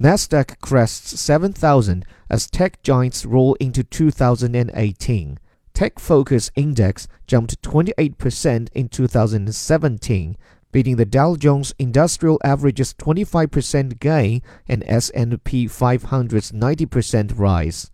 Nasdaq crests 7,000 as tech giants roll into 2018. Tech Focus Index jumped 28% in 2017, beating the Dow Jones Industrial Average's 25% gain and S&P 500's 90% rise.